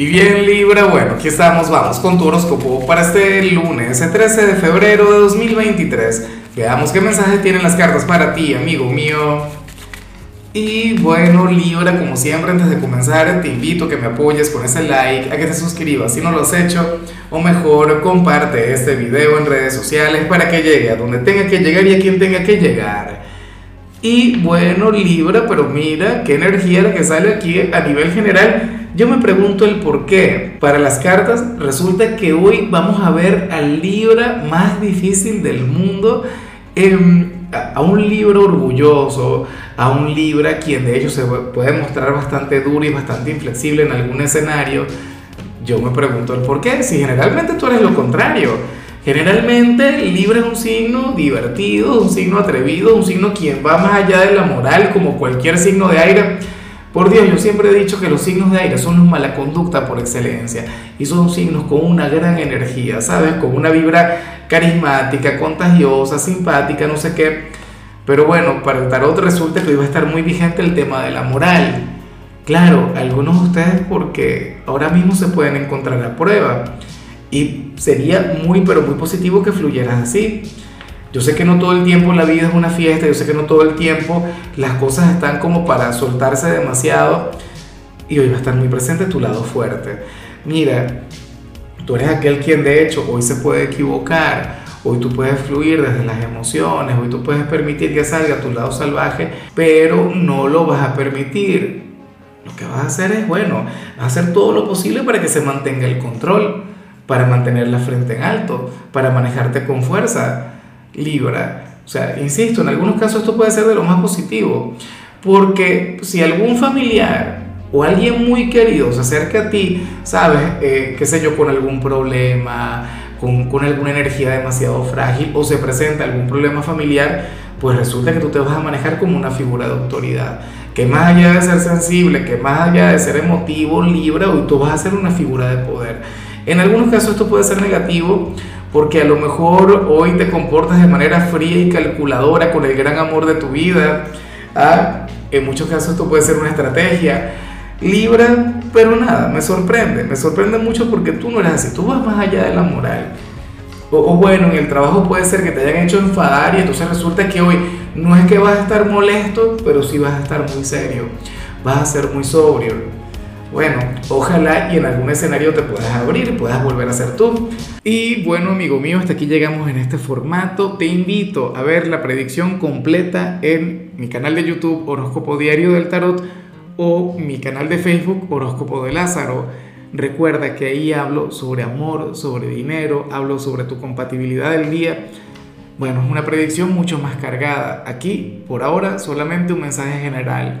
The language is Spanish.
Y bien Libra, bueno, aquí estamos, vamos con tu horóscopo para este lunes, el 13 de febrero de 2023. Veamos qué mensaje tienen las cartas para ti, amigo mío. Y bueno, Libra, como siempre, antes de comenzar, te invito a que me apoyes con ese like, a que te suscribas si no lo has hecho, o mejor, comparte este video en redes sociales para que llegue a donde tenga que llegar y a quien tenga que llegar. Y bueno, Libra, pero mira qué energía la que sale aquí a nivel general yo me pregunto el por qué. Para las cartas resulta que hoy vamos a ver al Libra más difícil del mundo. a un Libra orgulloso, a un Libra quien de hecho se puede mostrar bastante duro y bastante inflexible en algún escenario. Yo me pregunto el por qué. Si generalmente tú eres lo contrario. Generalmente Libra es un signo divertido, un signo atrevido, un signo quien va más allá de la moral como cualquier signo de aire por Dios, yo siempre he dicho que los signos de aire son los mala conducta por excelencia y son signos con una gran energía, ¿sabes? Con una vibra carismática, contagiosa, simpática, no sé qué. Pero bueno, para el tarot resulta que iba a estar muy vigente el tema de la moral. Claro, algunos de ustedes porque ahora mismo se pueden encontrar a prueba y sería muy, pero muy positivo que fluyeras así. Yo sé que no todo el tiempo la vida es una fiesta, yo sé que no todo el tiempo las cosas están como para soltarse demasiado y hoy va a estar muy presente tu lado fuerte. Mira, tú eres aquel quien de hecho hoy se puede equivocar, hoy tú puedes fluir desde las emociones, hoy tú puedes permitir que salga tu lado salvaje, pero no lo vas a permitir. Lo que vas a hacer es, bueno, vas a hacer todo lo posible para que se mantenga el control, para mantener la frente en alto, para manejarte con fuerza Libra. O sea, insisto, en algunos casos esto puede ser de lo más positivo, porque si algún familiar o alguien muy querido se acerca a ti, sabes, eh, qué sé yo, con algún problema, con, con, alguna energía demasiado frágil o se presenta algún problema familiar, pues resulta que tú te vas a manejar como una figura de autoridad. Que más allá de ser sensible, que más allá de ser emotivo, Libra, hoy tú vas a ser una figura de poder. En algunos casos esto puede ser negativo porque a lo mejor hoy te comportas de manera fría y calculadora con el gran amor de tu vida. ¿ah? En muchos casos esto puede ser una estrategia. Libra, pero nada, me sorprende, me sorprende mucho porque tú no eres así, tú vas más allá de la moral. O, o, bueno, en el trabajo puede ser que te hayan hecho enfadar y entonces resulta que hoy no es que vas a estar molesto, pero sí vas a estar muy serio, vas a ser muy sobrio. Bueno, ojalá y en algún escenario te puedas abrir puedas volver a ser tú. Y bueno, amigo mío, hasta aquí llegamos en este formato. Te invito a ver la predicción completa en mi canal de YouTube Horóscopo Diario del Tarot o mi canal de Facebook Horóscopo de Lázaro. Recuerda que ahí hablo sobre amor, sobre dinero, hablo sobre tu compatibilidad del día. Bueno, es una predicción mucho más cargada. Aquí, por ahora, solamente un mensaje general